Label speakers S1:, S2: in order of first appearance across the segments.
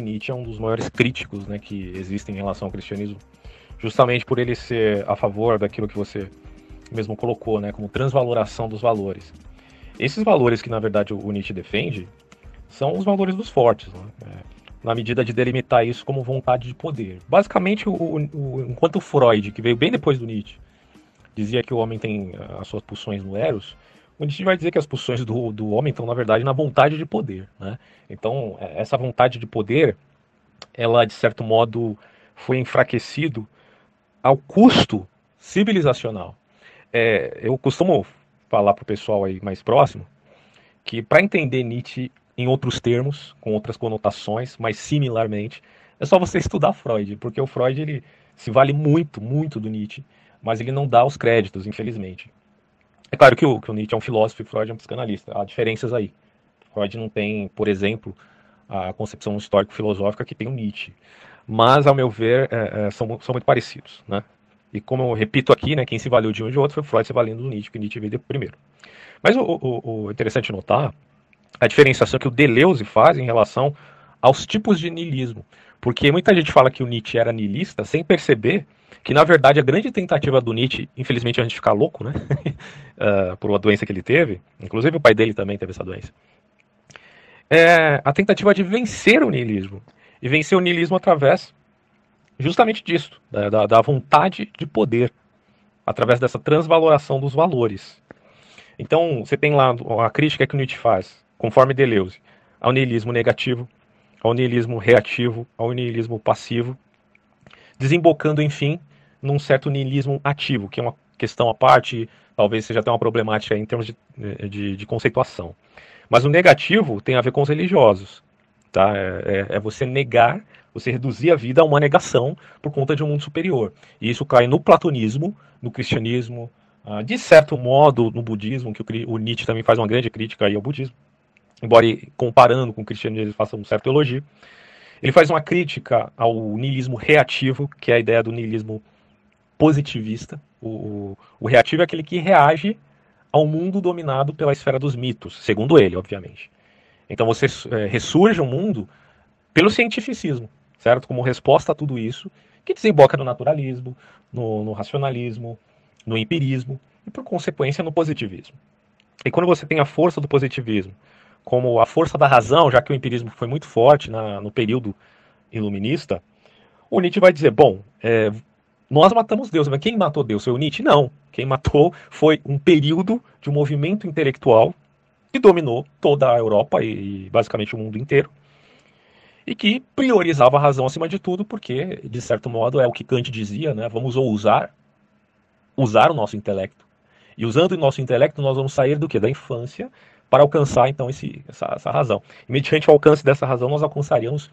S1: Nietzsche é um dos maiores críticos né, que existem em relação ao cristianismo, justamente por ele ser a favor daquilo que você mesmo colocou, né, como transvaloração dos valores. Esses valores que, na verdade, o Nietzsche defende são os valores dos fortes, né? é, na medida de delimitar isso como vontade de poder. Basicamente, o, o, enquanto Freud, que veio bem depois do Nietzsche, dizia que o homem tem eh, as suas pulsões no Eros, o Nietzsche vai dizer que as pulsões do, do homem estão, na verdade, na vontade de poder. Né? Então, é, essa vontade de poder, ela, de certo modo, foi enfraquecido ao custo civilizacional. É, eu costumo falar para o pessoal aí mais próximo que para entender Nietzsche em outros termos, com outras conotações, mas similarmente, é só você estudar Freud, porque o Freud ele se vale muito, muito do Nietzsche, mas ele não dá os créditos, infelizmente. É claro que o, que o Nietzsche é um filósofo e Freud é um psicanalista, há diferenças aí. Freud não tem, por exemplo, a concepção histórico-filosófica que tem o Nietzsche. Mas, ao meu ver, é, é, são, são muito parecidos. Né? E como eu repito aqui, né, quem se valeu de um e de outro foi Freud se valendo do Nietzsche, que Nietzsche veio primeiro. Mas o, o, o interessante notar a diferenciação que o Deleuze faz em relação aos tipos de niilismo. Porque muita gente fala que o Nietzsche era niilista sem perceber que, na verdade, a grande tentativa do Nietzsche, infelizmente a gente ficar louco, né? uh, por uma doença que ele teve, inclusive o pai dele também teve essa doença, é a tentativa de vencer o niilismo. E vencer o niilismo através justamente disso, da, da vontade de poder, através dessa transvaloração dos valores. Então, você tem lá a crítica que o Nietzsche faz, conforme Deleuze, ao niilismo negativo, ao niilismo reativo, ao niilismo passivo, desembocando, enfim, num certo niilismo ativo, que é uma questão à parte, talvez seja até uma problemática em termos de, de, de conceituação. Mas o negativo tem a ver com os religiosos. Tá? É, é, é, você negar, você reduzir a vida a uma negação por conta de um mundo superior. E isso cai no platonismo, no cristianismo, ah, de certo modo no budismo, que o, o, Nietzsche também faz uma grande crítica aí ao budismo, embora comparando com o cristianismo ele faça um certo elogio. Ele faz uma crítica ao niilismo reativo, que é a ideia do niilismo positivista. O, o reativo é aquele que reage ao mundo dominado pela esfera dos mitos, segundo ele, obviamente. Então você é, ressurge o um mundo pelo cientificismo, certo? Como resposta a tudo isso, que desemboca no naturalismo, no, no racionalismo, no empirismo e, por consequência, no positivismo. E quando você tem a força do positivismo como a força da razão, já que o empirismo foi muito forte na, no período iluminista, o Nietzsche vai dizer: bom, é, nós matamos Deus, mas quem matou Deus foi o Nietzsche? Não. Quem matou foi um período de um movimento intelectual que dominou toda a Europa e, e basicamente o mundo inteiro e que priorizava a razão acima de tudo, porque, de certo modo, é o que Kant dizia, né? Vamos ousar usar o nosso intelecto. E usando o nosso intelecto, nós vamos sair do que? Da infância para alcançar, então, esse, essa, essa razão. E mediante o alcance dessa razão, nós alcançaríamos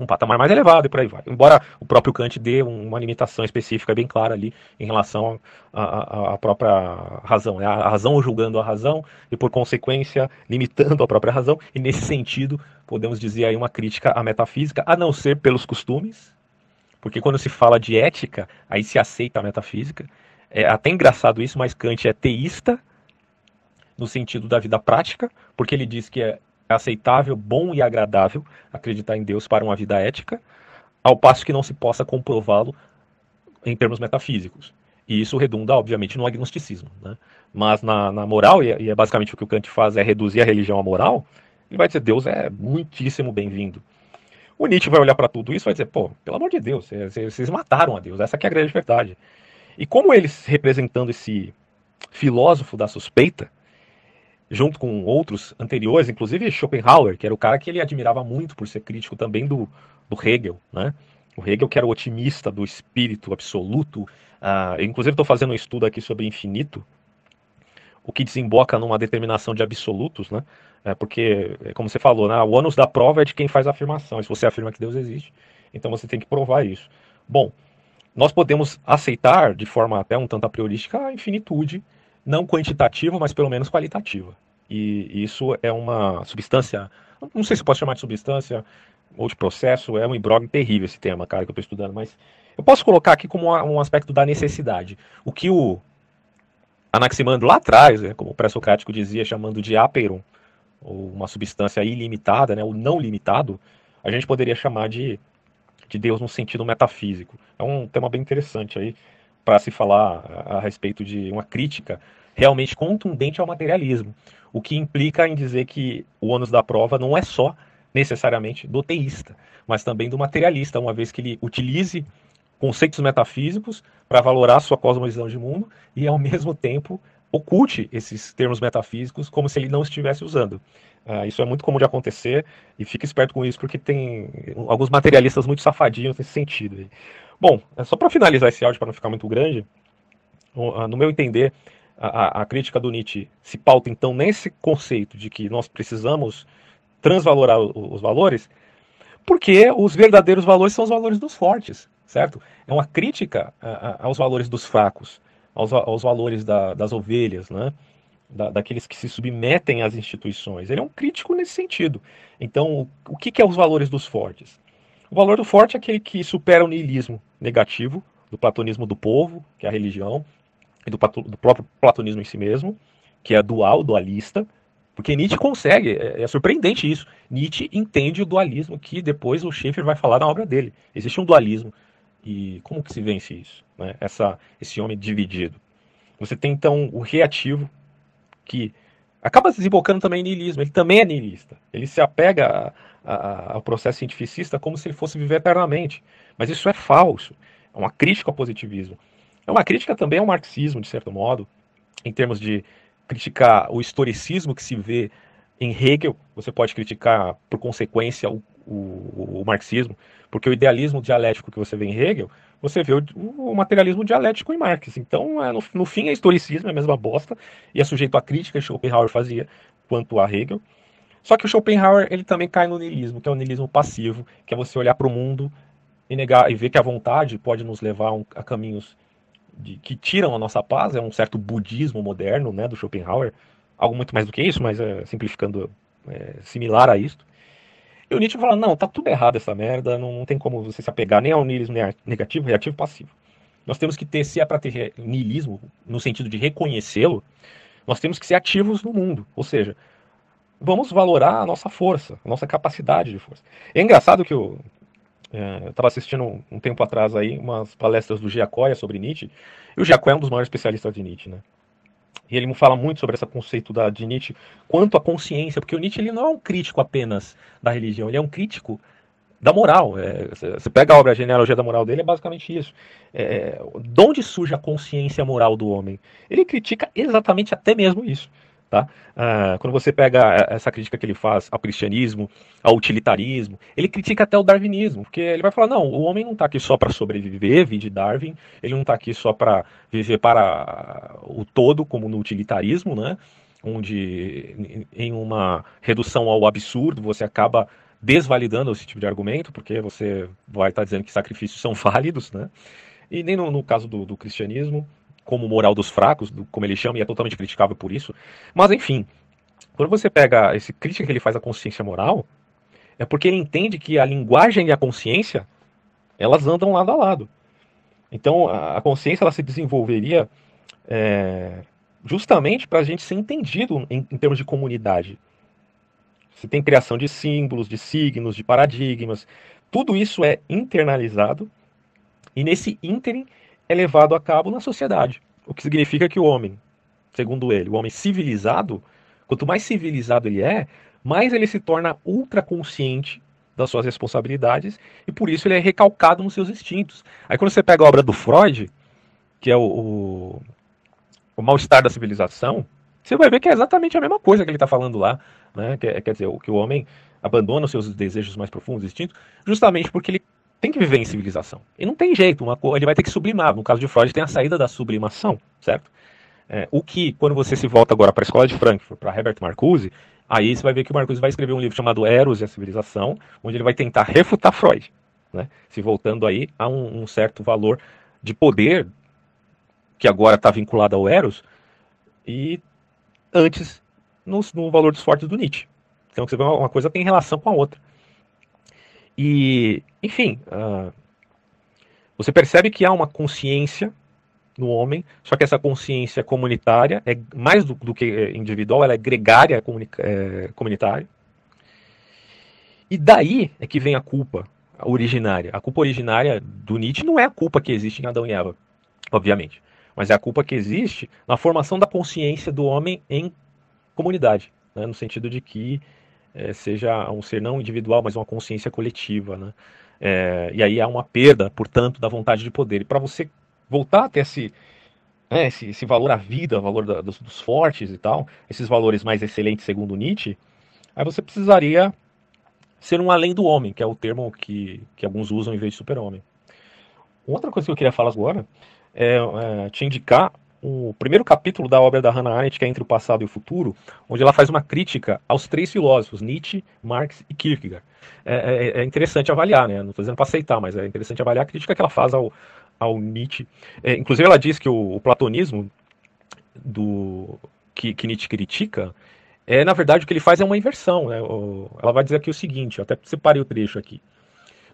S1: um patamar mais elevado e por aí vai. Embora o próprio Kant dê uma limitação específica bem clara ali em relação à própria razão, né? a razão julgando a razão e por consequência limitando a própria razão, e nesse sentido podemos dizer aí uma crítica à metafísica, a não ser pelos costumes, porque quando se fala de ética, aí se aceita a metafísica, é até engraçado isso, mas Kant é teísta no sentido da vida prática, porque ele diz que é aceitável, bom e agradável acreditar em Deus para uma vida ética, ao passo que não se possa comprová-lo em termos metafísicos. E isso redunda, obviamente, no agnosticismo. Né? Mas na, na moral, e é basicamente o que o Kant faz, é reduzir a religião à moral, ele vai dizer, Deus é muitíssimo bem-vindo. O Nietzsche vai olhar para tudo isso e vai dizer, pô, pelo amor de Deus, vocês mataram a Deus, essa é a grande verdade. E como eles, representando esse filósofo da suspeita, junto com outros anteriores, inclusive Schopenhauer, que era o cara que ele admirava muito por ser crítico também do, do Hegel, né? O Hegel que era o otimista do espírito absoluto. Uh, inclusive estou fazendo um estudo aqui sobre infinito, o que desemboca numa determinação de absolutos, né? É porque, como você falou, né? o ônus da prova é de quem faz a afirmação. E se você afirma que Deus existe, então você tem que provar isso. Bom, nós podemos aceitar de forma até um tanto a priorística a infinitude, não quantitativa, mas pelo menos qualitativa. E isso é uma substância, não sei se posso chamar de substância ou de processo, é um imbróglio terrível esse tema, cara, que eu estou estudando, mas eu posso colocar aqui como um aspecto da necessidade. O que o Anaximandro lá atrás, né, como o pré-socrático dizia, chamando de aperon, ou uma substância ilimitada, né, o não limitado, a gente poderia chamar de, de Deus no sentido metafísico. É um tema bem interessante aí para se falar a, a respeito de uma crítica realmente contundente ao materialismo, o que implica em dizer que o ônus da prova não é só necessariamente do teísta, mas também do materialista, uma vez que ele utilize conceitos metafísicos para valorar sua cosmovisão de mundo e, ao mesmo tempo, oculte esses termos metafísicos como se ele não estivesse usando. Uh, isso é muito comum de acontecer e fique esperto com isso porque tem alguns materialistas muito safadinhos nesse sentido. Bom, é só para finalizar esse áudio para não ficar muito grande, no meu entender, a, a, crítica do Nietzsche se pauta então nesse conceito de que nós precisamos transvalorar os valores, porque os verdadeiros valores são os valores dos fortes, certo? É uma crítica aos valores dos fracos, aos, aos valores da, das ovelhas, né? Da, daqueles que se submetem às instituições. Ele é um crítico nesse sentido. Então, o, o que, que é os valores dos fortes? O valor do forte é aquele que supera o niilismo negativo, do platonismo do povo, que é a religião, e do, do próprio platonismo em si mesmo, que é dual, dualista, porque Nietzsche consegue, é, é, surpreendente isso. Nietzsche entende o dualismo que depois o Schaeffer vai falar na obra dele. Existe um dualismo. E como que se vence isso? Né? Essa, esse homem dividido. Você tem então o reativo, que acaba desembocando também em niilismo. Ele também é niilista. Ele se apega a, a, ao processo cientificista como se ele fosse viver eternamente. Mas isso é falso. É uma crítica ao positivismo. É uma crítica também ao marxismo, de certo modo, em termos de criticar o historicismo que se vê em Hegel, você pode criticar, por consequência, o, o, o marxismo, porque o idealismo dialético que você vê em Hegel, você vê o, o materialismo dialético em Marx. Então, é, no, no, fim, é historicismo, é a mesma bosta, e é sujeito à crítica que Schopenhauer fazia quanto a Hegel. Só que o Schopenhauer ele também cai no niilismo, que é o niilismo passivo, que é você olhar para o mundo e negar e ver que a vontade pode nos levar a, caminhos de, que tiram a nossa paz, é um certo budismo moderno, né, do Schopenhauer, algo muito mais do que isso, mas é, simplificando, é, similar a isso. E o Nietzsche fala, não, tá tudo errado essa merda, não, não tem como você se apegar nem ao niilismo negativo, reativo passivo. Nós temos que ter, se é para ter no sentido de reconhecê-lo, nós temos que ser ativos no mundo, ou seja, vamos valorar a nossa força, a nossa capacidade de força. É engraçado que o, eu estava assistindo um, tempo atrás aí umas palestras do Giacoya sobre Nietzsche, e o Giacoya é um dos maiores especialistas de Nietzsche, né? E ele fala muito sobre esse conceito da, de Nietzsche quanto à consciência, porque o Nietzsche ele não é um crítico apenas da religião, ele é um crítico da moral. É, você pega a obra Genealogia da Moral dele, é basicamente isso. É, de onde surge a consciência moral do homem? Ele critica exatamente até mesmo isso. Tá? Ah, quando você pega essa crítica que ele faz ao cristianismo, ao utilitarismo, ele critica até o darwinismo, porque ele vai falar: não, o homem não está aqui só para sobreviver, de Darwin, ele não está aqui só para viver para o todo, como no utilitarismo, né? onde em uma redução ao absurdo você acaba desvalidando esse tipo de argumento, porque você vai estar tá dizendo que sacrifícios são válidos, né? E nem no, no caso do, do cristianismo, como moral dos fracos, como ele chama, e é totalmente criticável por isso. Mas, enfim, quando você pega esse crítica que ele faz à consciência moral, é porque ele entende que a linguagem e a consciência, elas andam lado a lado. Então, a consciência ela se desenvolveria é, justamente para a gente ser entendido em, em termos de comunidade. Você tem criação de símbolos, de signos, de paradigmas. Tudo isso é internalizado e nesse ínterim é levado a cabo na sociedade. O que significa que o homem, segundo ele, o homem civilizado, quanto mais civilizado ele é, mais ele se torna ultra consciente das suas responsabilidades e por isso ele é recalcado nos seus instintos. Aí quando você pega a obra do Freud, que é o, o, o mal-estar da civilização, você vai ver que é exatamente a mesma coisa que ele está falando lá. Né? Quer, quer dizer, que o homem abandona os seus desejos mais profundos, instintos, justamente porque ele tem que viver em civilização. E não tem jeito, uma ele vai ter que sublimar. No caso de Freud, tem a saída da sublimação, certo? É, o que, quando você se volta agora para a escola de Frankfurt, para Herbert Marcuse, aí você vai ver que o Marcuse vai escrever um livro chamado Eros e a Civilização, onde ele vai tentar refutar Freud, né? se voltando aí a um, um certo valor de poder que agora está vinculado ao Eros e antes no, no valor dos fortes do Nietzsche. Então você vê uma coisa tem relação com a outra. E, enfim, uh, você percebe que há uma consciência no homem, só que essa consciência comunitária é mais do, do que individual, ela é gregária é, comunitária. E daí é que vem a culpa originária. A culpa originária do Nietzsche não é a culpa que existe em Adão e Eva, obviamente, mas é a culpa que existe na formação da consciência do homem em comunidade, né? no sentido de que é, seja um ser não individual, mas uma consciência coletiva. Né? É, e aí há uma perda, portanto, da vontade de poder. E para você voltar a ter esse, né, esse, esse, valor à vida, valor da, dos, dos, fortes e tal, esses valores mais excelentes segundo Nietzsche, aí você precisaria ser um além do homem, que é o termo que, que alguns usam em vez de super-homem. Outra coisa que eu queria falar agora é, é te indicar o primeiro capítulo da obra da Hannah Arendt, que é Entre o Passado e o Futuro, onde ela faz uma crítica aos três filósofos, Nietzsche, Marx e Kierkegaard. É, é, é interessante avaliar, né? não estou dizendo para aceitar, mas é interessante avaliar a crítica que ela faz ao, ao Nietzsche. É, inclusive, ela diz que o, o platonismo do que, que, Nietzsche critica é, na verdade, o que ele faz é uma inversão. Né? O, ela vai dizer aqui o seguinte, eu até separei o trecho aqui.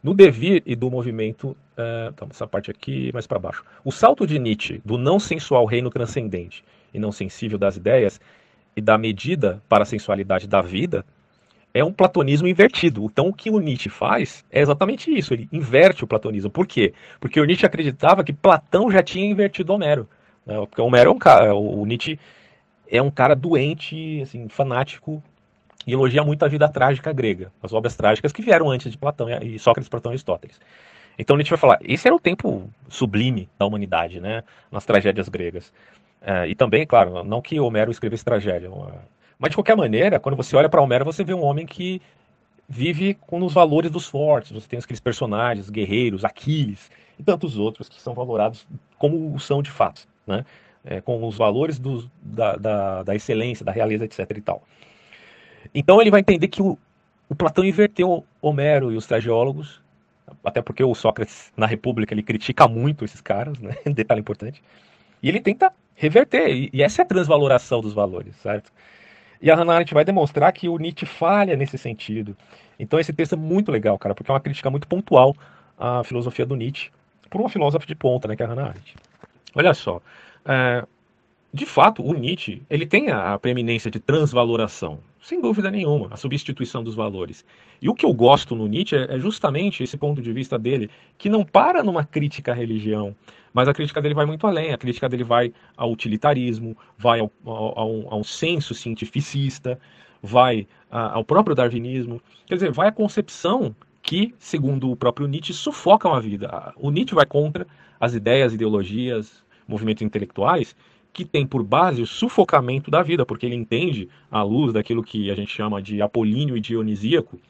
S1: No devir e do movimento, uh, então, essa parte aqui mais para baixo. O salto de Nietzsche do não sensual reino transcendente e não sensível das ideias e da medida para a sensualidade da vida é um platonismo invertido. Então, o que o Nietzsche faz é exatamente isso. Ele inverte o platonismo. Por quê? Porque o Nietzsche acreditava que Platão já tinha invertido Homero. Né? Porque Homero é um cara, o Nietzsche é um cara doente, assim, fanático e elogia muito a vida trágica grega, as obras trágicas que vieram antes de Platão e Sócrates, Platão e Aristóteles. Então Nietzsche vai falar, esse era o tempo sublime da humanidade, né, nas tragédias gregas. É, e também, claro, não que Homero escrevesse tragédia, mas de qualquer maneira, quando você olha para Homero, você vê um homem que vive com os valores dos fortes. Você tem aqueles personagens, guerreiros, Aquiles e tantos outros que são valorados como são de fato, né? É, com os valores do, da, da, da, excelência, da realeza, etc. e tal. Então ele vai entender que o, o Platão inverteu Homero e os trageólogos, até porque o Sócrates, na República, ele critica muito esses caras, né? detalhe importante, e ele tenta reverter, e, essa é a transvaloração dos valores, certo? E a Hannah Arendt vai demonstrar que o Nietzsche falha nesse sentido. Então esse texto é muito legal, cara, porque é uma crítica muito pontual à filosofia do Nietzsche, por uma filósofa de ponta, né, que é a Hannah Arendt. Olha só, é, de fato, o Nietzsche ele tem a preeminência de transvaloração, sem dúvida nenhuma, a substituição dos valores. E o que eu gosto no Nietzsche é, é justamente esse ponto de vista dele, que não para numa crítica à religião, mas a crítica dele vai muito além. A crítica dele vai ao utilitarismo, vai ao, ao, ao, ao senso cientificista, vai ao próprio darwinismo. Quer dizer, vai à concepção que, segundo o próprio Nietzsche, sufocam a vida. O Nietzsche vai contra as ideias, ideologias, movimentos intelectuais que tem por base o sufocamento da vida, porque ele entende, à luz daquilo que a gente chama de apolíneo e dionisíaco,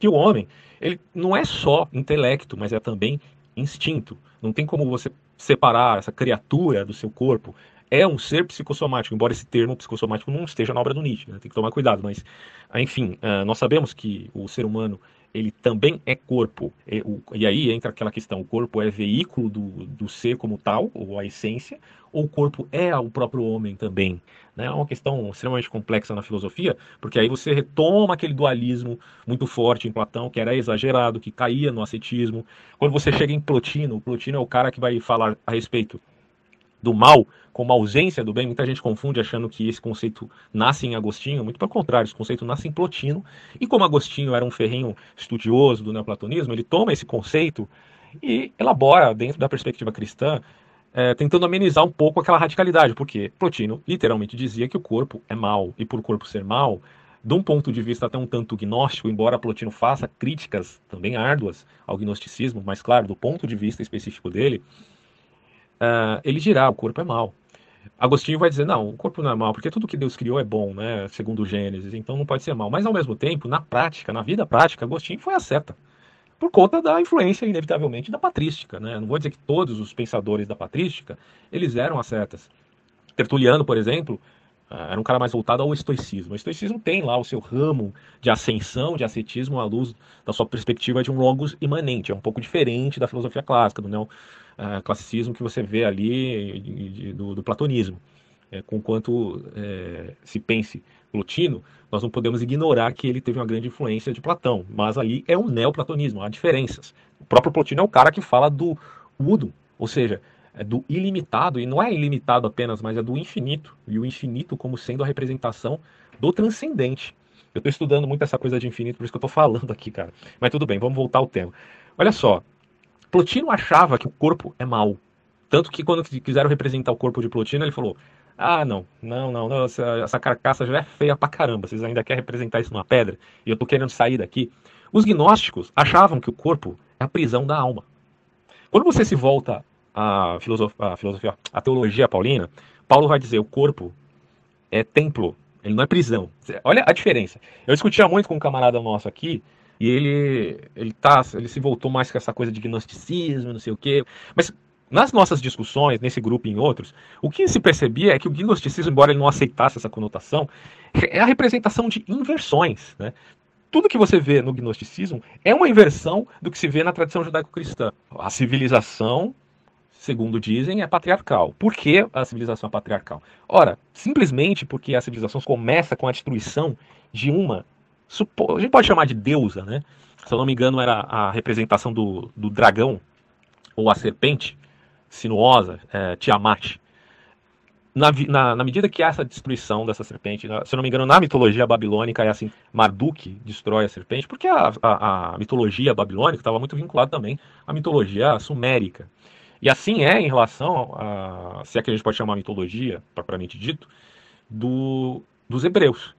S1: que o homem ele não é só intelecto, mas é também instinto. Não tem como você separar essa criatura do seu corpo. É um ser psicossomático, embora esse termo psicossomático não esteja na obra do Nietzsche, né? tem que tomar cuidado. Mas, enfim, uh, nós sabemos que o ser humano ele também é corpo. E, o, e, aí entra aquela questão: o corpo é veículo do, do ser como tal, ou a essência, ou o corpo é o próprio homem também? Né? É uma questão extremamente complexa na filosofia, porque aí você retoma aquele dualismo muito forte em Platão, que era exagerado, que caía no ascetismo. Quando você chega em Plotino, Plotino é o cara que vai falar a respeito do mal como ausência do bem, muita gente confunde achando que esse conceito nasce em Agostinho, muito pelo contrário, esse conceito nasce em Plotino, e como Agostinho era um ferrenho estudioso do neoplatonismo, ele toma esse conceito e elabora dentro da perspectiva cristã, é, tentando amenizar um pouco aquela radicalidade, porque Plotino literalmente dizia que o corpo é mal, e por corpo ser mal, de um ponto de vista até um tanto gnóstico, embora Plotino faça críticas também árduas ao gnosticismo, mas claro, do ponto de vista específico dele, uh, ele dirá, o corpo é mal. Agostinho vai dizer, não, o corpo não é mal, porque tudo que Deus criou é bom, né, segundo Gênesis, então não pode ser mal. Mas ao mesmo tempo, na prática, na vida prática, Agostinho foi a seta. Por conta da influência, inevitavelmente, da patrística, né? Não vou dizer que todos os pensadores da patrística, eles eram ascetas. Tertuliano, por exemplo, era um cara mais voltado ao estoicismo. O estoicismo tem lá o seu ramo de ascensão, de ascetismo à luz da sua perspectiva de um logos imanente. É um pouco diferente da filosofia clássica, do neo, uh, classicismo que você vê ali do, do, platonismo. É, com quanto é, se pense Plotino, nós não podemos ignorar que ele teve uma grande influência de Platão, mas ali é um neoplatonismo, há diferenças. O próprio Plotino é o cara que fala do Udum, ou seja, é do ilimitado, e não é ilimitado apenas, mas é do infinito, e o infinito como sendo a representação do transcendente. Eu estou estudando muito essa coisa de infinito, por isso que eu estou falando aqui, cara. Mas tudo bem, vamos voltar ao tema. Olha só, Plotino achava que o corpo é mal. Tanto que quando quiseram representar o corpo de Plotino, ele falou: Ah, não, não, não, não essa, essa, carcaça já é feia pra caramba. Vocês ainda querem representar isso numa pedra? E eu tô querendo sair daqui. Os gnósticos achavam que o corpo é a prisão da alma. Quando você se volta filosofia, à, filosofia, à teologia paulina, Paulo vai dizer: o corpo é templo, ele não é prisão. Olha a diferença. Eu discutia muito com um camarada nosso aqui, e ele ele tá, ele se voltou mais com essa coisa de gnosticismo, não sei o quê. Mas nas nossas discussões, nesse grupo e em outros, o que se percebia é que o gnosticismo, embora ele não aceitasse essa conotação, é a representação de inversões. Né? Tudo que você vê no gnosticismo é uma inversão do que se vê na tradição judaico-cristã. A civilização, segundo dizem, é patriarcal. Por que a civilização é patriarcal? Ora, simplesmente porque a civilização começa com a destruição de uma a gente pode chamar de deusa, né? Se eu não me engano, era a representação do, do dragão, ou a serpente sinuosa, é, Tiamat. Na, na, na, medida que há essa destruição dessa serpente, se eu não me engano, na mitologia babilônica é assim, Marduk destrói a serpente, porque a, a, a mitologia babilônica estava muito vinculada também à mitologia sumérica. E assim é em relação a, se é que a gente pode chamar mitologia, propriamente dito, do, dos hebreus.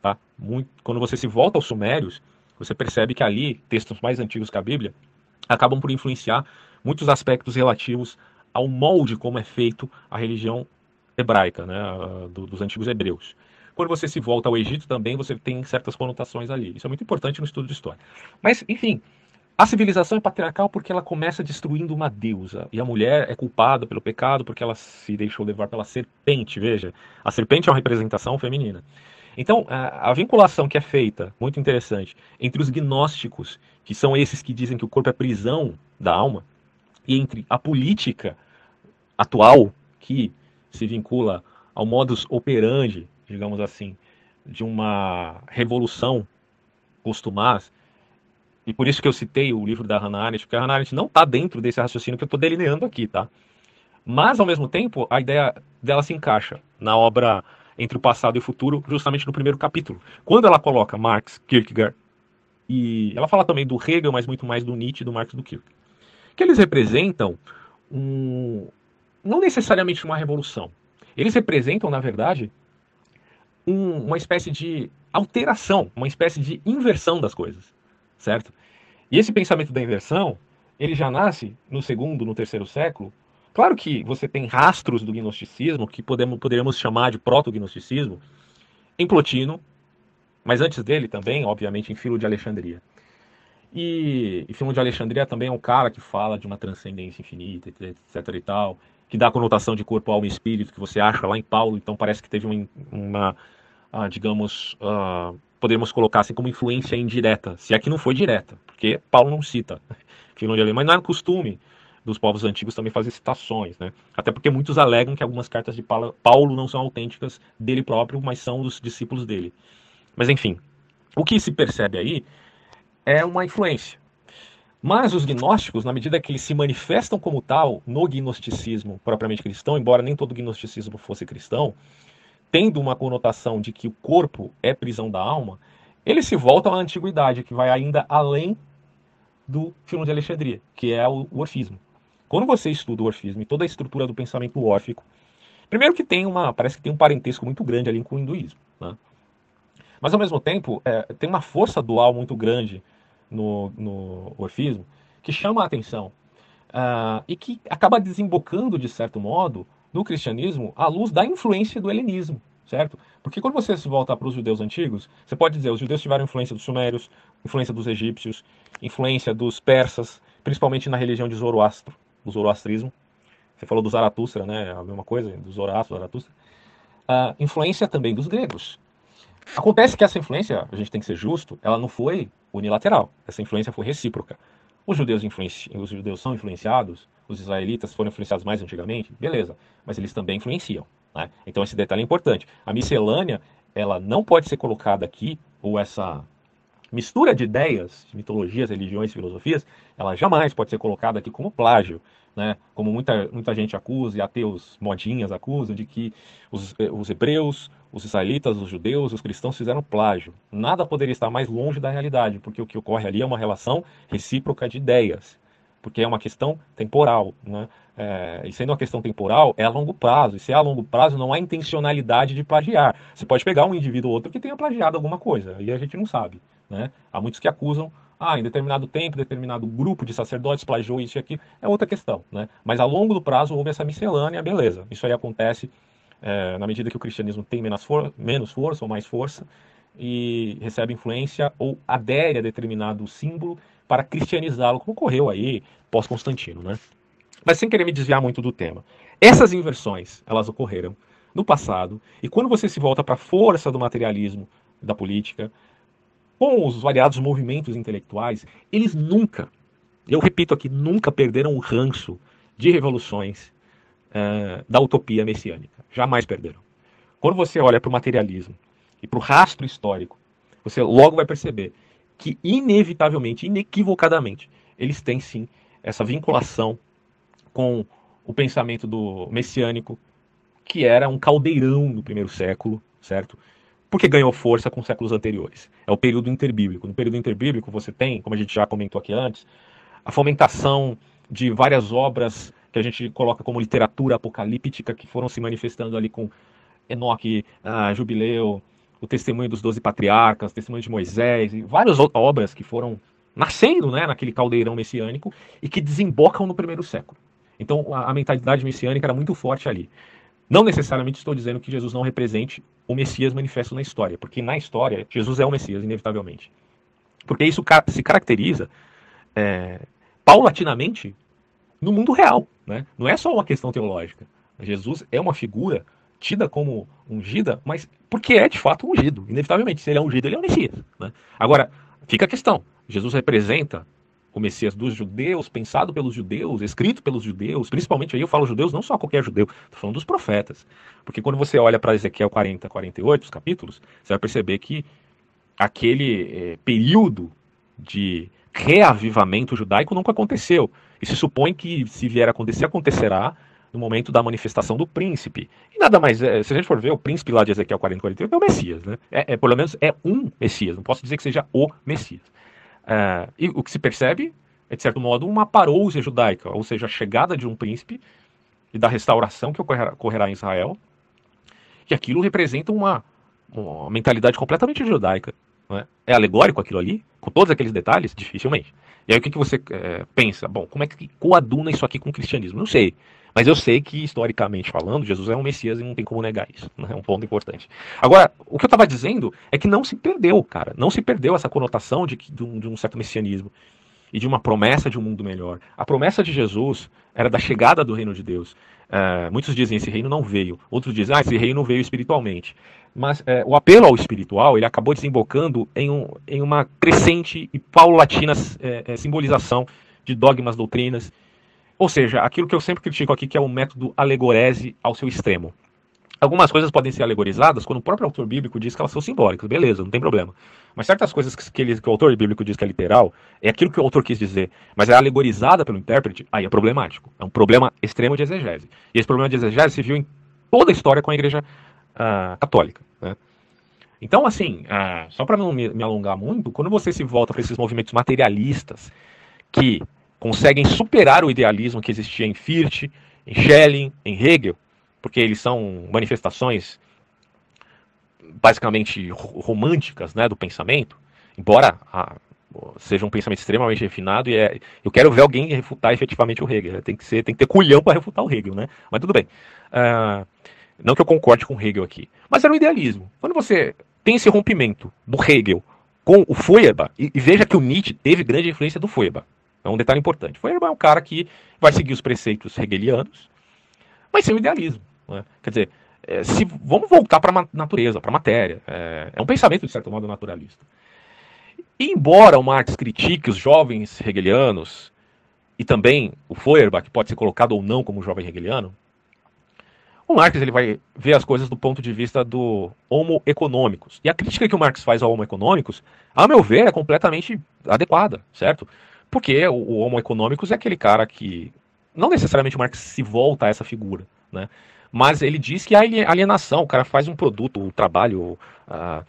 S1: Tá? Muito, quando você se volta aos Sumérios, você percebe que ali, textos mais antigos que a Bíblia, acabam por influenciar muitos aspectos relativos ao molde como é feito a religião hebraica, né, do, dos antigos hebreus. Quando você se volta ao Egito também, você tem certas conotações ali. Isso é muito importante no estudo de história. Mas, enfim, a civilização é patriarcal porque ela começa destruindo uma deusa. E a mulher é culpada pelo pecado porque ela se deixou levar pela serpente. Veja, a serpente é uma representação feminina. Então, a, vinculação que é feita, muito interessante, entre os gnósticos, que são esses que dizem que o corpo é prisão da alma, e entre a política atual, que se vincula ao modus operandi, digamos assim, de uma revolução costumaz, e por isso que eu citei o livro da Hannah Arendt, porque a Hannah Arendt não está dentro desse raciocínio que eu estou delineando aqui, tá? Mas, ao mesmo tempo, a ideia dela se encaixa na obra entre o passado e o futuro, justamente no primeiro capítulo. Quando ela coloca Marx, Kierkegaard, e ela fala também do Hegel, mas muito mais do Nietzsche, do Marx do Kierkegaard, que eles representam um, não necessariamente uma revolução. Eles representam, na verdade, um, uma espécie de alteração, uma espécie de inversão das coisas, certo? E esse pensamento da inversão, ele já nasce no segundo, no terceiro século, Claro que você tem rastros do gnosticismo, que podemos, poderíamos chamar de proto-gnosticismo, em Plotino, mas antes dele também, obviamente, em Filo de Alexandria. E, e Filo de Alexandria também é um cara que fala de uma transcendência infinita, etc e tal, que dá a conotação de corpo, alma e espírito, que você acha lá em Paulo, então parece que teve uma, uma uh, digamos, uh, podemos colocar assim como influência indireta, se é que não foi direta, porque Paulo não cita Filo de Alexandria, mas não é costume dos povos antigos também fazer citações, né? Até porque muitos alegam que algumas cartas de Paulo não são autênticas dele próprio, mas são dos discípulos dele. Mas enfim, o que se percebe aí é uma influência. Mas os gnósticos, na medida que eles se manifestam como tal no gnosticismo propriamente cristão, embora nem todo gnosticismo fosse cristão, tendo uma conotação de que o corpo é prisão da alma, eles se voltam à antiguidade, que vai ainda além do filme de Alexandria, que é o orfismo. Quando você estuda o orfismo e toda a estrutura do pensamento órfico, primeiro que tem uma, parece que tem um parentesco muito grande ali com o hinduísmo, né? Mas ao mesmo tempo, é, tem uma força dual muito grande no, no orfismo que chama a atenção uh, e que acaba desembocando, de certo modo, no cristianismo à luz da influência do helenismo, certo? Porque quando você se volta para os judeus antigos, você pode dizer, os judeus tiveram influência dos sumérios, influência dos egípcios, influência dos persas, principalmente na religião de Zoroastro, do zoroastrismo. Você falou do Zaratustra, né? A mesma coisa, do Zoroastro, Zaratustra. A influência também dos gregos. Acontece que essa influência, a gente tem que ser justo, ela não foi unilateral. Essa influência foi recíproca. Os judeus, influenci... os judeus são influenciados, os israelitas foram influenciados mais antigamente, beleza, mas eles também influenciam. Né? Então esse detalhe é importante. A miscelânea, ela não pode ser colocada aqui, ou essa mistura de ideias, de mitologias, religiões, filosofias, ela jamais pode ser colocada aqui como plágio, né? Como muita, muita gente acusa e ateus modinhas acusam de que os, os hebreus, os israelitas, os judeus, os cristãos fizeram plágio. Nada poderia estar mais longe da realidade, porque o que ocorre ali é uma relação recíproca de ideias, porque é uma questão temporal. Né? É, e sendo uma questão temporal, é a longo prazo. E se é a longo prazo, não há intencionalidade de plagiar. Você pode pegar um indivíduo ou outro que tenha plagiado alguma coisa, e a gente não sabe. Né? Há muitos que acusam, ah, em determinado tempo, determinado grupo de sacerdotes plagiou isso e aquilo, é outra questão. Né? Mas a longo prazo houve essa miscelânea, beleza. Isso aí acontece é, na medida que o cristianismo tem menos, for menos força ou mais força, e recebe influência ou adere a determinado símbolo para cristianizá-lo, como ocorreu aí pós-Constantino. Né? Mas sem querer me desviar muito do tema. Essas inversões, elas ocorreram no passado, e quando você se volta para a força do materialismo da política, com os variados movimentos intelectuais, eles nunca, eu repito aqui, nunca perderam o ranço de revoluções uh, da utopia messiânica. Jamais perderam. Quando você olha para o materialismo e para o rastro histórico, você logo vai perceber que, inevitavelmente, inequivocadamente, eles têm sim essa vinculação com o pensamento do messiânico, que era um caldeirão no primeiro século, certo? Porque ganhou força com séculos anteriores. É o período interbíblico. No período interbíblico você tem, como a gente já comentou aqui antes, a fomentação de várias obras que a gente coloca como literatura apocalíptica que foram se manifestando ali com Enoque, ah, Jubileu, o Testemunho dos Doze Patriarcas, o Testemunho de Moisés e várias outras obras que foram nascendo né, naquele caldeirão messiânico e que desembocam no primeiro século. Então a, a mentalidade messiânica era muito forte ali. Não necessariamente estou dizendo que Jesus não represente o Messias manifesto na história, porque na história Jesus é o Messias, inevitavelmente. Porque isso se caracteriza é, paulatinamente no mundo real. Né? Não é só uma questão teológica. Jesus é uma figura tida como ungida, mas porque é de fato ungido. Inevitavelmente, se ele é ungido, ele é o Messias. Né? Agora, fica a questão: Jesus representa o Messias dos judeus, pensado pelos judeus, escrito pelos judeus, principalmente aí eu falo judeus, não só qualquer judeu, estou falando dos profetas. Porque quando você olha para Ezequiel 40, 48, os capítulos, você vai perceber que aquele é, período de reavivamento judaico nunca aconteceu. E se supõe que, se vier a acontecer, acontecerá no momento da manifestação do príncipe. E nada mais, é, se a gente for ver, o príncipe lá de Ezequiel 40, 48 é o Messias, né? É, é, pelo menos é um Messias, não posso dizer que seja o Messias. Uh, e o que se percebe é, de certo modo, uma parousia judaica, ou seja, a chegada de um príncipe e da restauração que ocorrerá, em Israel. E aquilo representa uma, uma mentalidade completamente judaica. É? é? alegórico aquilo ali, com todos aqueles detalhes? Dificilmente. E aí o que, que você é, pensa? Bom, como é que coaduna isso aqui com o cristianismo? Não sei. Mas eu sei que, historicamente falando, Jesus é um Messias e não tem como negar isso. Né? É um ponto importante. Agora, o que eu estava dizendo é que não se perdeu, cara. Não se perdeu essa conotação de, de, um, de um certo messianismo e de uma promessa de um mundo melhor. A promessa de Jesus era da chegada do reino de Deus. Uh, muitos dizem esse reino não veio, outros dizem ah, esse reino veio espiritualmente. Mas uh, o apelo ao espiritual ele acabou desembocando em, um, em uma crescente e paulatina uh, simbolização de dogmas, doutrinas ou seja, aquilo que eu sempre critico aqui, que é o método alegorese ao seu extremo. Algumas coisas podem ser alegorizadas quando o próprio autor bíblico diz que elas são simbólicas, beleza, não tem problema. Mas certas coisas que, ele, que o autor bíblico diz que é literal, é aquilo que o autor quis dizer, mas é alegorizada pelo intérprete, aí é problemático. É um problema extremo de exegese. E esse problema de exegese se viu em toda a história com a igreja uh, católica. Né? Então, assim, uh, só para não me, me alongar muito, quando você se volta para esses movimentos materialistas que conseguem superar o idealismo que existia em Fichte, em Schelling, em Hegel, porque eles são manifestações basicamente românticas né, do pensamento, embora a, seja um pensamento extremamente refinado, e é, eu quero ver alguém refutar efetivamente o Hegel. Tem que, ser, tem que ter culhão para refutar o Hegel, né? Mas tudo bem. Uh, não que eu concorde com Hegel aqui. Mas era um idealismo. Quando você tem esse rompimento do Hegel com o Feuerbach, e, e veja que o Nietzsche teve grande influência do Feuerbach. É um detalhe importante. Feuerbach é um cara que vai seguir os preceitos hegelianos, mas sem o idealismo. Né? Quer dizer, é, se, vamos voltar para a natureza, para a matéria. É, é, um pensamento, de certo modo, naturalista. E embora o Marx critique os jovens hegelianos, e também o Feuerbach, que pode ser colocado ou não como jovem hegeliano, o Marx ele vai ver as coisas do ponto de vista do homo econômicos. E a crítica que o Marx faz ao homo econômicos, a meu ver, é completamente adequada, certo? Porque o, o Homo econômicos é aquele cara que. Não necessariamente o Marx se volta a essa figura, né? Mas ele diz que há alienação, o cara faz um produto, o um trabalho, uh,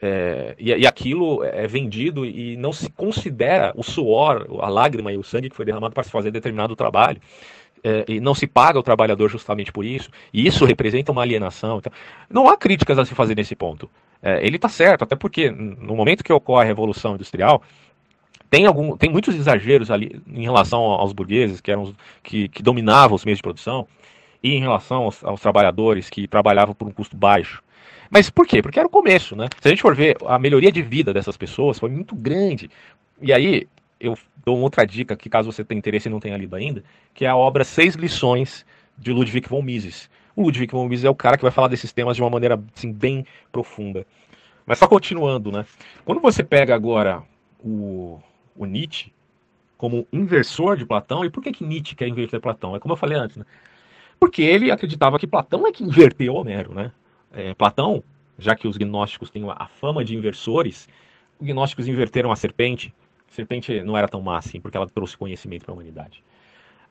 S1: é, e, e, aquilo é vendido e não se considera o suor, a lágrima e o sangue que foi derramado para se fazer determinado trabalho. É, e não se paga o trabalhador justamente por isso, e isso representa uma alienação. Então, não há críticas a se fazer nesse ponto. É, ele está certo, até porque no momento que ocorre a Revolução Industrial, tem, algum, tem muitos exageros ali em relação aos burgueses, que, eram, que, que dominavam os meios de produção, e em relação aos, aos trabalhadores que trabalhavam por um custo baixo. Mas por quê? Porque era o começo, né? Se a gente for ver, a melhoria de vida dessas pessoas foi muito grande. E aí, eu dou outra dica que caso você tenha interesse e não tenha lido ainda, que é a obra Seis Lições de Ludwig von Mises. O Ludwig von Mises é o cara que vai falar desses temas de uma maneira assim, bem profunda. Mas só continuando, né? Quando você pega agora o, o Nietzsche como inversor de Platão, e por que, que Nietzsche quer inverter Platão? É como eu falei antes, né? Porque ele acreditava que Platão é que inverteu Homero, né? é, Platão, já que os gnósticos têm a fama de inversores, os gnósticos inverteram a serpente. A serpente não era tão má assim, porque ela trouxe conhecimento para a humanidade.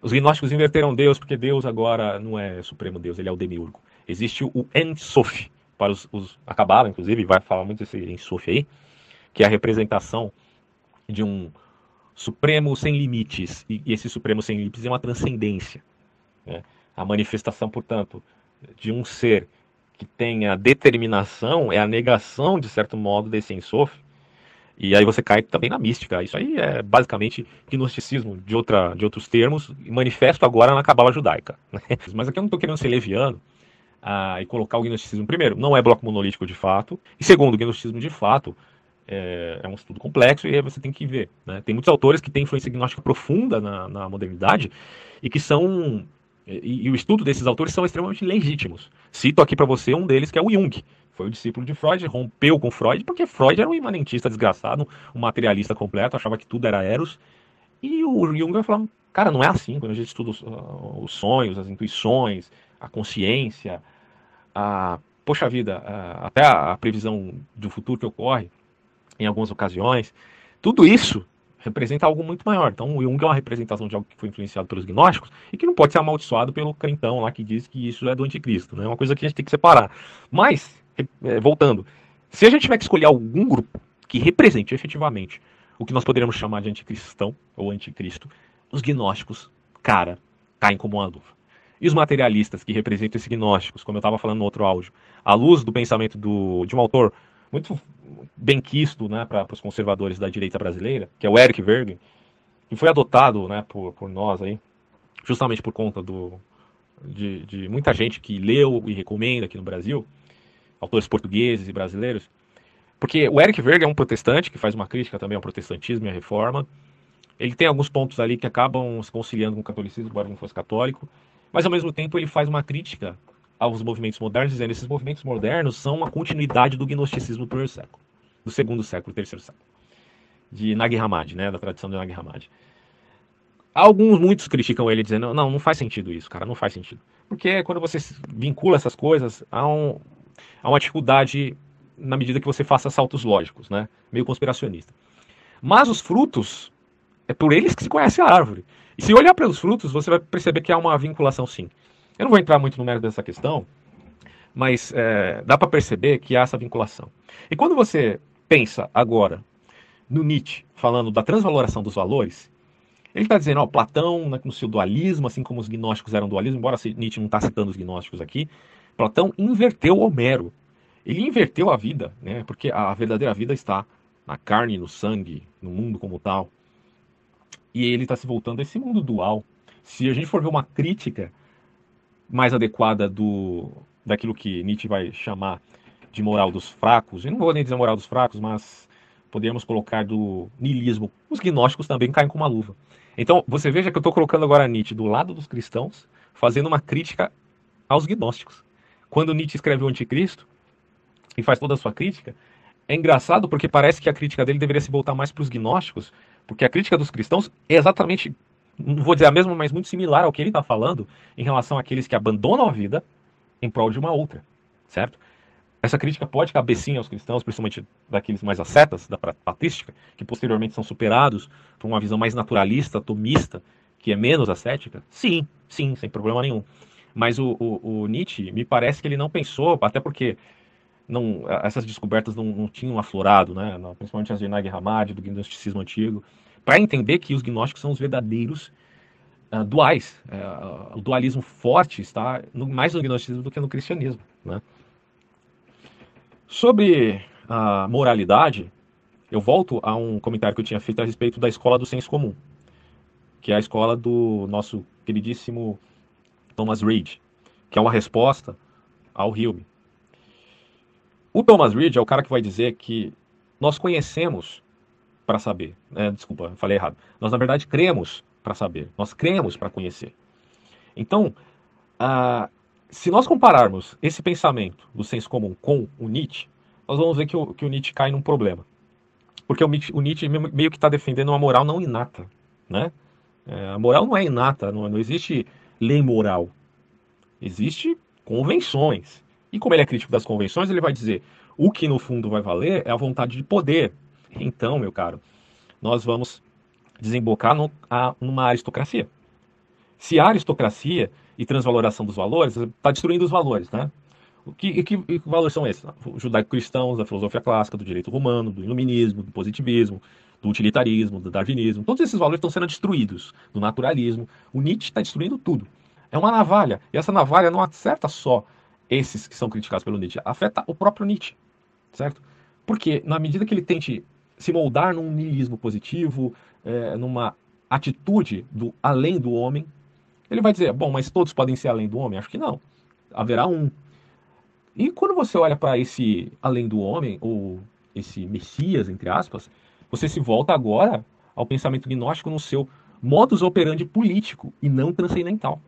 S1: Os gnósticos inverteram Deus, porque Deus agora não é supremo Deus, ele é o demiurgo. Existe o Ensof, para os, os a inclusive, vai falar muito desse Ensof aí, que é a representação de um supremo sem limites. E, esse supremo sem limites é uma transcendência. Né? A manifestação, portanto, de um ser que tenha determinação é a negação, de certo modo, desse ensof. E aí você cai também na mística. Isso aí é basicamente gnosticismo, de, outra, de outros termos, manifesto agora na cabala judaica. Né? Mas aqui eu não estou querendo ser leviano ah, e colocar o gnosticismo, primeiro, não é bloco monolítico de fato, e segundo, o gnosticismo de fato é, é, um estudo complexo e você tem que ver. Né? Tem muitos autores que têm influência gnóstica profunda na, na modernidade e que são e, e, o estudo desses autores são extremamente legítimos. Cito aqui para você um deles, que é o Jung. Foi o discípulo de Freud, rompeu com Freud, porque Freud era um imanentista desgraçado, um materialista completo, achava que tudo era Eros. E o Jung vai falar, cara, não é assim. Quando a gente estuda os, uh, os sonhos, as intuições, a consciência, a, poxa vida, até a previsão do futuro que ocorre, em algumas ocasiões, tudo isso representa algo muito maior. Então, o Jung é uma representação de algo que foi influenciado pelos gnósticos e que não pode ser amaldiçoado pelo crentão lá que diz que isso é do anticristo. Né? É uma coisa que a gente tem que separar. Mas, é, voltando, se a gente tiver que escolher algum grupo que represente efetivamente o que nós poderíamos chamar de anticristão ou anticristo, os gnósticos, cara, caem como uma luva. E os materialistas que representam esses gnósticos, como eu estava falando no outro áudio, à luz do pensamento do, de um autor muito bem quisto né, para os conservadores da direita brasileira, que é o Eric Vergen, que foi adotado né, por, por nós aí, justamente por conta do, de, de, muita gente que leu e recomenda aqui no Brasil, autores portugueses e brasileiros, porque o Eric Verga é um protestante que faz uma crítica também ao protestantismo e à reforma. Ele tem alguns pontos ali que acabam se conciliando com o catolicismo, embora não fosse católico, mas ao mesmo tempo ele faz uma crítica aos movimentos modernos, dizendo esses movimentos modernos são uma continuidade do gnosticismo do primeiro século, do segundo século, terceiro século, de Nag Hammadi, né, da tradição de Nag Hammadi. Alguns, muitos criticam ele dizendo, não, não faz sentido isso, cara, não faz sentido. Porque quando você vincula essas coisas, há, um, há uma dificuldade na medida que você faça saltos lógicos, né, meio conspiracionista. Mas os frutos, é por eles que se conhece a árvore. E se olhar para os frutos, você vai perceber que há uma vinculação sim. Eu não vou entrar muito no mérito dessa questão, mas é, dá para perceber que há essa vinculação. E quando você pensa agora no Nietzsche falando da transvaloração dos valores, ele está dizendo, ó, Platão no seu dualismo, assim como os gnósticos eram dualismo, embora Nietzsche não está citando os gnósticos aqui, Platão inverteu Homero. Ele inverteu a vida, né? Porque a verdadeira vida está na carne, no sangue, no mundo como tal. E ele está se voltando a esse mundo dual. Se a gente for ver uma crítica mais adequada do daquilo que Nietzsche vai chamar de moral dos fracos, e não vou nem dizer moral dos fracos, mas poderíamos colocar do niilismo. Os gnósticos também caem com uma luva. Então, você veja que eu estou colocando agora Nietzsche do lado dos cristãos, fazendo uma crítica aos gnósticos. Quando Nietzsche escreve o Anticristo, e faz toda a sua crítica, é engraçado porque parece que a crítica dele deveria se voltar mais para os gnósticos, porque a crítica dos cristãos é exatamente não vou dizer a mesma, mas muito similar ao que ele está falando em relação àqueles que abandonam a vida em prol de uma outra, certo? Essa crítica pode caber sim aos cristãos, principalmente daqueles mais ascetas, da patrística, que posteriormente são superados por uma visão mais naturalista, atomista, que é menos ascética? Sim, sim, sem problema nenhum. Mas o, o, o, Nietzsche, me parece que ele não pensou, até porque não, essas descobertas não, não tinham aflorado, né? principalmente as de Nag Hammadi, do gnosticismo antigo, para entender que os gnósticos são os verdadeiros uh, duais. Uh, o dualismo forte está no, mais no gnosticismo do que no cristianismo. Né? Sobre a moralidade, eu volto a um comentário que eu tinha feito a respeito da escola do senso comum, que é a escola do nosso queridíssimo Thomas Reid, que é uma resposta ao Hume. O Thomas Reid é o cara que vai dizer que nós conhecemos para saber. Né? Desculpa, falei errado. Nós, na verdade, cremos para saber. Nós cremos para conhecer. Então, ah, se nós compararmos esse pensamento do senso comum com o Nietzsche, nós vamos ver que o, que o Nietzsche cai num problema. Porque o, o Nietzsche meio que está defendendo uma moral não inata. Né? É, a moral não é inata, não, não existe lei moral. Existe convenções. E como ele é crítico das convenções, ele vai dizer: o que no fundo vai valer é a vontade de poder. Então, meu caro, nós vamos desembocar no, a, numa aristocracia. Se a aristocracia e transvaloração dos valores está destruindo os valores, né? O que, que, que valores são esses? Os judaico-cristãos, da filosofia clássica, do direito romano, do iluminismo, do positivismo, do utilitarismo, do darwinismo. Todos esses valores estão sendo destruídos, do naturalismo. O Nietzsche está destruindo tudo. É uma navalha. E essa navalha não acerta só esses que são criticados pelo Nietzsche, afeta o próprio Nietzsche, certo? Porque na medida que ele tente se moldar num niilismo positivo, é, numa atitude do além do homem, ele vai dizer, bom, mas todos podem ser além do homem? Acho que não. Haverá um. E quando você olha para esse além do homem, ou esse Messias, entre aspas, você se volta agora ao pensamento gnóstico no seu modus operandi político e não transcendental.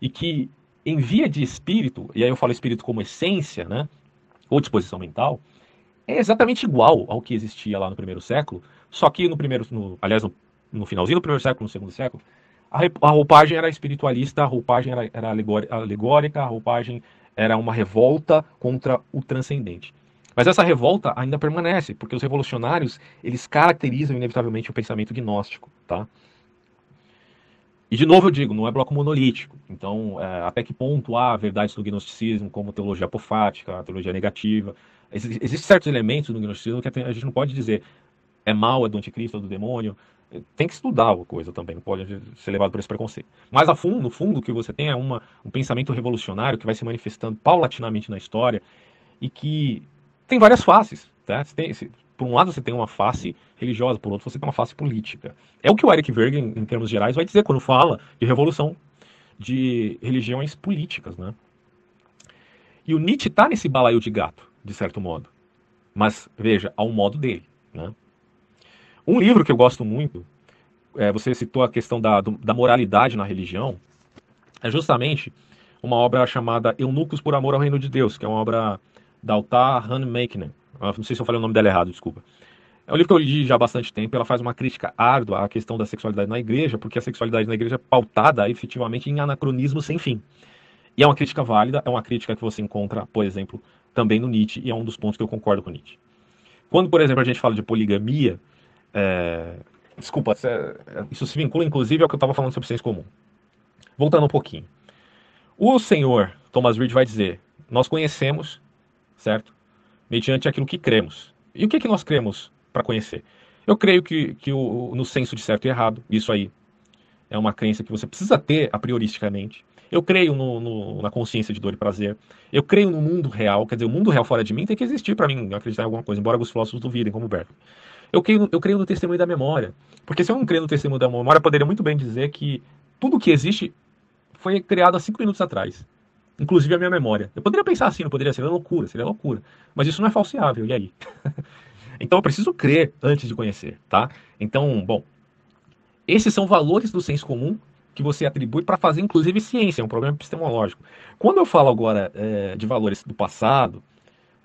S1: E que, em via de espírito, e aí eu falo espírito como essência, né, ou disposição mental, é exatamente igual ao que existia lá no primeiro século, só que no primeiro, no, aliás, no, no, finalzinho do primeiro século, no segundo século, a, a roupagem era espiritualista, a roupagem era, era alegórica, a roupagem era uma revolta contra o transcendente. Mas essa revolta ainda permanece, porque os revolucionários, eles caracterizam inevitavelmente o pensamento gnóstico, tá? E de novo eu digo, não é bloco monolítico. Então, é, até que ponto há verdades no gnosticismo, como teologia apofática, teologia negativa, Existem certos elementos no gnosticismo que a gente não pode dizer é mal, é do anticristo, é do demônio. Tem que estudar a coisa também, não pode ser levado por esse preconceito. Mas a fundo, no fundo, o que você tem é uma, um pensamento revolucionário que vai se manifestando paulatinamente na história e que tem várias faces. Tá? Tem, por um lado você tem uma face religiosa, por outro você tem uma face política. É o que o Eric Vergen, em termos gerais, vai dizer quando fala de revolução de religiões políticas. Né? E o Nietzsche está nesse balaio de gato de certo modo. Mas, veja, ao modo dele. Né? Um livro que eu gosto muito, é, você citou a questão da, da moralidade na religião, é justamente uma obra chamada Eunucos por Amor ao Reino de Deus, que é uma obra da Altar Han Meikner. Não sei se eu falei o nome dela errado, desculpa. É um livro que eu li já há bastante tempo. Ela faz uma crítica árdua à questão da sexualidade na igreja, porque a sexualidade na igreja é pautada efetivamente em anacronismo sem fim. E é uma crítica válida, é uma crítica que você encontra, por exemplo, também no Nietzsche, e é um dos pontos que eu concordo com Nietzsche. Quando, por exemplo, a gente fala de poligamia, é... desculpa, é, isso se vincula inclusive ao que eu estava falando sobre senso comum. Voltando um pouquinho. O senhor Thomas Reid vai dizer: Nós conhecemos, certo? Mediante aquilo que cremos. E o que, que nós cremos para conhecer? Eu creio que, que o, no senso de certo e errado, isso aí é uma crença que você precisa ter a prioristicamente. Eu creio no, no, na consciência de dor e prazer. Eu creio no mundo real. Quer dizer, o mundo real fora de mim tem que existir para mim acreditar em alguma coisa, embora alguns filósofos duvidem, como Berkeley. Eu creio, eu creio no testemunho da memória. Porque se eu não creio no testemunho da memória, eu poderia muito bem dizer que tudo que existe foi criado há cinco minutos atrás. Inclusive a minha memória. Eu poderia pensar assim, não poderia ser loucura, seria loucura. Mas isso não é falseável, e aí? então eu preciso crer antes de conhecer, tá? Então, bom, esses são valores do senso comum que você atribui para fazer, inclusive, ciência, é um problema epistemológico. Quando eu falo agora é, de valores do passado,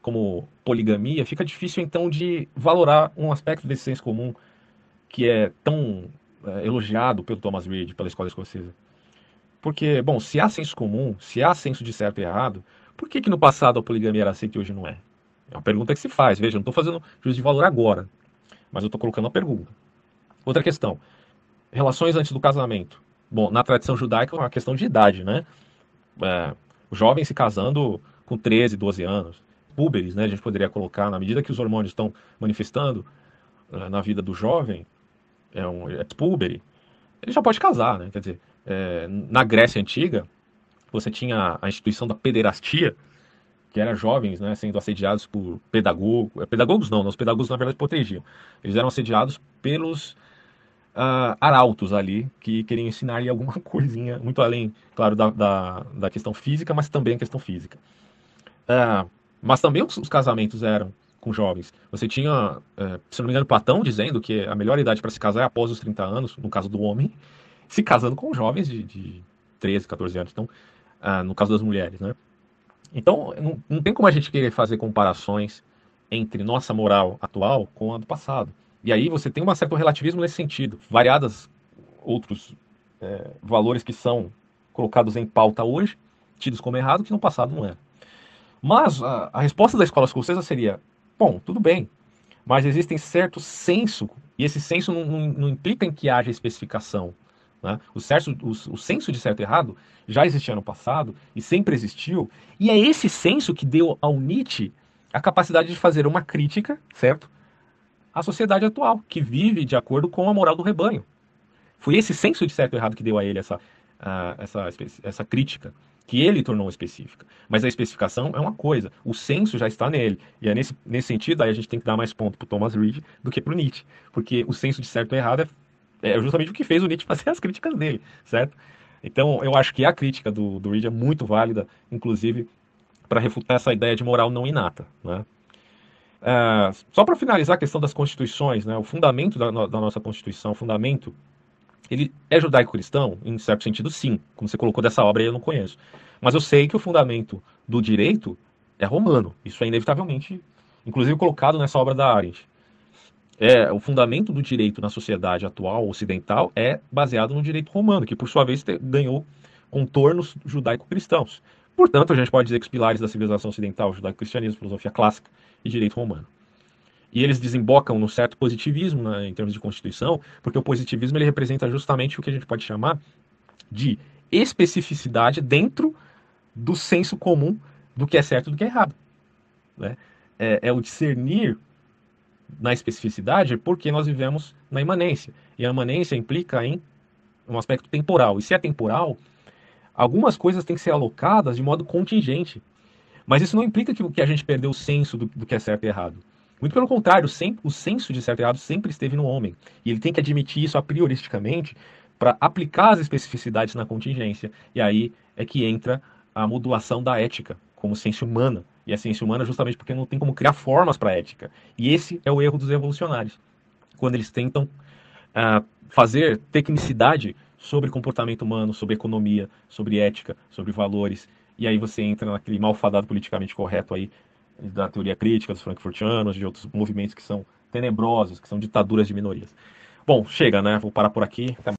S1: como poligamia, fica difícil então de valorar um aspecto desse senso comum que é tão é, elogiado pelo Thomas Reid, pela escola escocesa. Porque, bom, se há senso comum, se há senso de certo e errado, por que, que no passado a poligamia era aceita e hoje não é? É uma pergunta que se faz. Veja, eu não estou fazendo juízo de valor agora, mas eu estou colocando uma pergunta. Outra questão: relações antes do casamento. Bom, na tradição judaica é uma questão de idade, né? é, jovens se casando com 13, 12 anos, púberes, né? A gente poderia colocar, na medida que os hormônios estão manifestando uh, na vida do jovem, é um é púbere, ele já pode casar, né? Quer dizer, é, na Grécia Antiga, você tinha a instituição da pederastia, que era jovens, né, sendo assediados por pedagogos, pedagogos não, os pedagogos na verdade protegiam. Eles eram assediados pelos uh, arautos ali, que queriam ensinar alguma coisinha, muito além, claro, da, da, da, questão física, mas também a questão física. Uh, mas também os, os, casamentos eram com jovens. Você tinha, uh, se não me engano, Platão dizendo que a melhor idade para se casar é após os 30 anos, no caso do homem, se casando com jovens de, de 13, 14 anos. Então, uh, no caso das mulheres, né? Então, não, não tem como a gente querer fazer comparações entre nossa moral atual com a do passado. E aí você tem um certo relativismo nesse sentido. Variadas outros é, valores que são colocados em pauta hoje, tidos como errado, que no passado não era. Mas a, a resposta da escola escocesa seria: bom, tudo bem, mas existem certo senso, e esse senso não, não, não implica em que haja especificação. Né? O, certo, o, o senso de certo e errado já existia no passado e sempre existiu, e é esse senso que deu ao Nietzsche a capacidade de fazer uma crítica, certo? a sociedade atual, que vive de acordo com a moral do rebanho. Foi esse senso de certo e errado que deu a ele essa, essa, essa crítica, que ele tornou específica. Mas a especificação é uma coisa, o senso já está nele. E é nesse, nesse sentido, aí a gente tem que dar mais ponto para Thomas Reed do que para o Nietzsche. Porque o senso de certo e errado é, é, justamente o que fez o Nietzsche fazer as críticas dele, certo? Então, eu acho que a crítica do, do Reed é muito válida, inclusive, para refutar essa ideia de moral não inata, né? É, só para finalizar a questão das constituições, né, o fundamento da, da, nossa Constituição, o fundamento, ele é judaico-cristão? Em certo sentido, sim. Como você colocou dessa obra eu não conheço. Mas eu sei que o fundamento do direito é romano. Isso é inevitavelmente, inclusive colocado nessa obra da Arendt. É, o fundamento do direito na sociedade atual ocidental é baseado no direito romano, que por sua vez ganhou contornos judaico-cristãos. Portanto, a gente pode dizer que os pilares da civilização ocidental, judaico-cristianismo, filosofia clássica e direito romano. E eles desembocam no certo positivismo né, em termos de constituição, porque o positivismo ele representa justamente o que a gente pode chamar de especificidade dentro do senso comum do que é certo e do que é errado. Né? É, é o discernir na especificidade porque nós vivemos na imanência. E a imanência implica em um aspecto temporal. E se é temporal, algumas coisas têm que ser alocadas de modo contingente. Mas isso não implica que, que a gente perdeu o senso do, do que é certo e errado. Muito pelo contrário, sempre, o senso de certo e errado sempre esteve no homem. E ele tem que admitir isso a prioristicamente para aplicar as especificidades na contingência. E aí é que entra a modulação da ética como ciência humana. E a ciência humana justamente porque não tem como criar formas para a ética. E esse é o erro dos evolucionários. Quando eles tentam uh, fazer tecnicidade sobre comportamento humano, sobre economia, sobre ética, sobre valores. E aí você entra naquele malfadado politicamente correto aí da teoria crítica dos frankfurtianos, de outros movimentos que são tenebrosos, que são ditaduras de minorias. Bom, chega, né? Vou parar por aqui. Até